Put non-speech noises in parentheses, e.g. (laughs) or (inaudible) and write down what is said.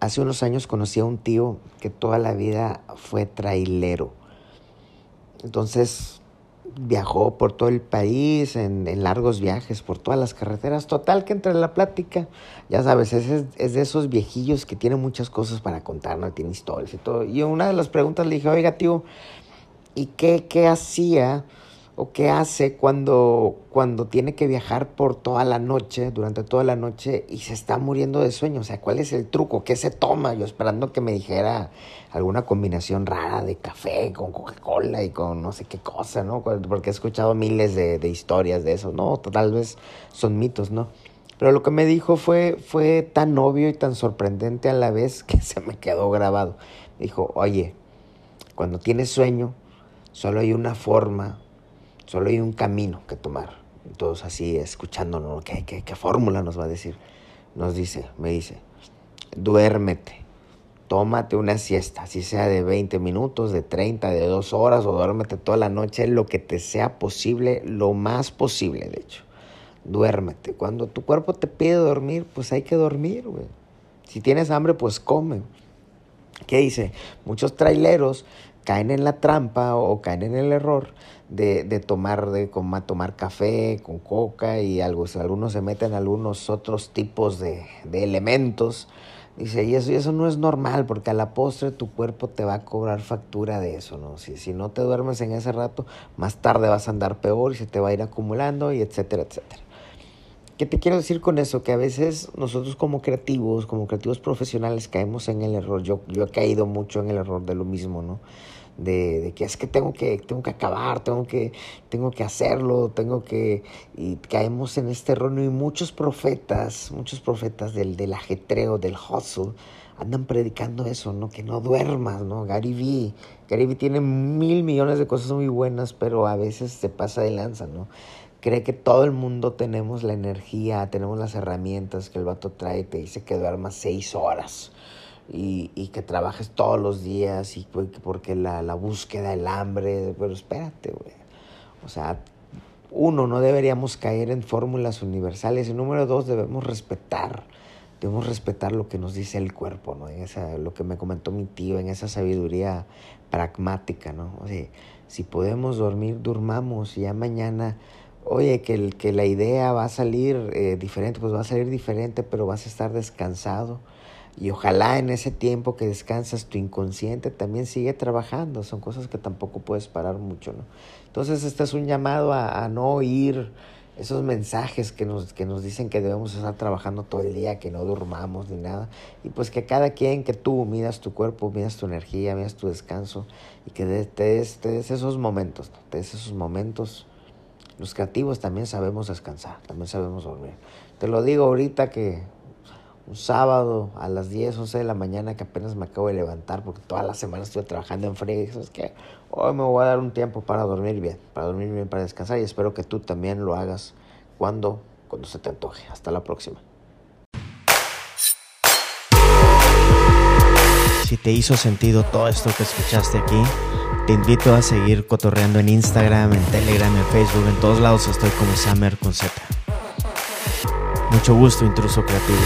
hace unos años conocí a un tío que toda la vida fue trailero. Entonces viajó por todo el país en, largos viajes, por todas las carreteras. Total que entre la plática, ya sabes, es, es, de esos viejillos que tienen muchas cosas para contar, ¿no? Tiene historias y todo. Y una de las preguntas le dije, oiga tío, ¿y qué, qué hacía? O qué hace cuando, cuando tiene que viajar por toda la noche, durante toda la noche, y se está muriendo de sueño. O sea, ¿cuál es el truco? ¿Qué se toma? Yo esperando que me dijera alguna combinación rara de café con Coca-Cola y con no sé qué cosa, ¿no? Porque he escuchado miles de, de historias de eso. No, tal vez son mitos, ¿no? Pero lo que me dijo fue, fue tan obvio y tan sorprendente a la vez (laughs) que se me quedó grabado. Me dijo, oye, cuando tienes sueño, solo hay una forma Solo hay un camino que tomar. Todos así escuchándonos, ¿qué, qué, qué fórmula nos va a decir? Nos dice, me dice, duérmete, tómate una siesta, si sea de 20 minutos, de 30, de 2 horas o duérmete toda la noche, lo que te sea posible, lo más posible, de hecho. Duérmete. Cuando tu cuerpo te pide dormir, pues hay que dormir, güey. Si tienes hambre, pues come. ¿Qué dice? Muchos traileros caen en la trampa o caen en el error de, de tomar, de tomar café con coca y algo, algunos se meten algunos otros tipos de, de elementos. Dice, y eso, y eso no es normal, porque a la postre tu cuerpo te va a cobrar factura de eso, ¿no? Si, si no te duermes en ese rato, más tarde vas a andar peor y se te va a ir acumulando y etcétera, etcétera. ¿Qué te quiero decir con eso? Que a veces nosotros como creativos, como creativos profesionales, caemos en el error. Yo, yo he caído mucho en el error de lo mismo, ¿no? De, de, que es que tengo que tengo que acabar, tengo que tengo que hacerlo, tengo que y caemos en este error y muchos profetas, muchos profetas del, del ajetreo, del hustle andan predicando eso, ¿no? Que no duermas, ¿no? Gary Vee, Gary Vee tiene mil millones de cosas muy buenas, pero a veces se pasa de lanza, ¿no? Cree que todo el mundo tenemos la energía, tenemos las herramientas que el vato trae, te dice que duermas seis horas y, y que trabajes todos los días y porque la, la búsqueda, el hambre, pero espérate, güey. O sea, uno, no deberíamos caer en fórmulas universales y número dos, debemos respetar, debemos respetar lo que nos dice el cuerpo, ¿no? En esa, lo que me comentó mi tío, en esa sabiduría pragmática, ¿no? O sea, si podemos dormir, durmamos y ya mañana oye, que, el, que la idea va a salir eh, diferente, pues va a salir diferente, pero vas a estar descansado. Y ojalá en ese tiempo que descansas tu inconsciente también sigue trabajando. Son cosas que tampoco puedes parar mucho, ¿no? Entonces este es un llamado a, no oír esos mensajes que nos, que nos dicen que debemos estar trabajando todo el día, que no durmamos ni nada. Y pues que cada quien, que tú midas tu cuerpo, midas tu energía, midas tu descanso y que te, des, te des esos momentos, te des esos momentos los creativos también sabemos descansar, también sabemos dormir. Te lo digo ahorita que un sábado a las 10, 11 de la mañana que apenas me acabo de levantar porque toda la semana estuve trabajando en frío. Es que hoy me voy a dar un tiempo para dormir bien, para dormir bien, para descansar y espero que tú también lo hagas cuando, cuando se te antoje. Hasta la próxima. Si te hizo sentido todo esto que escuchaste aquí, te invito a seguir cotorreando en Instagram, en Telegram, en Facebook, en todos lados estoy como Summer con Z. Mucho gusto, intruso creativo.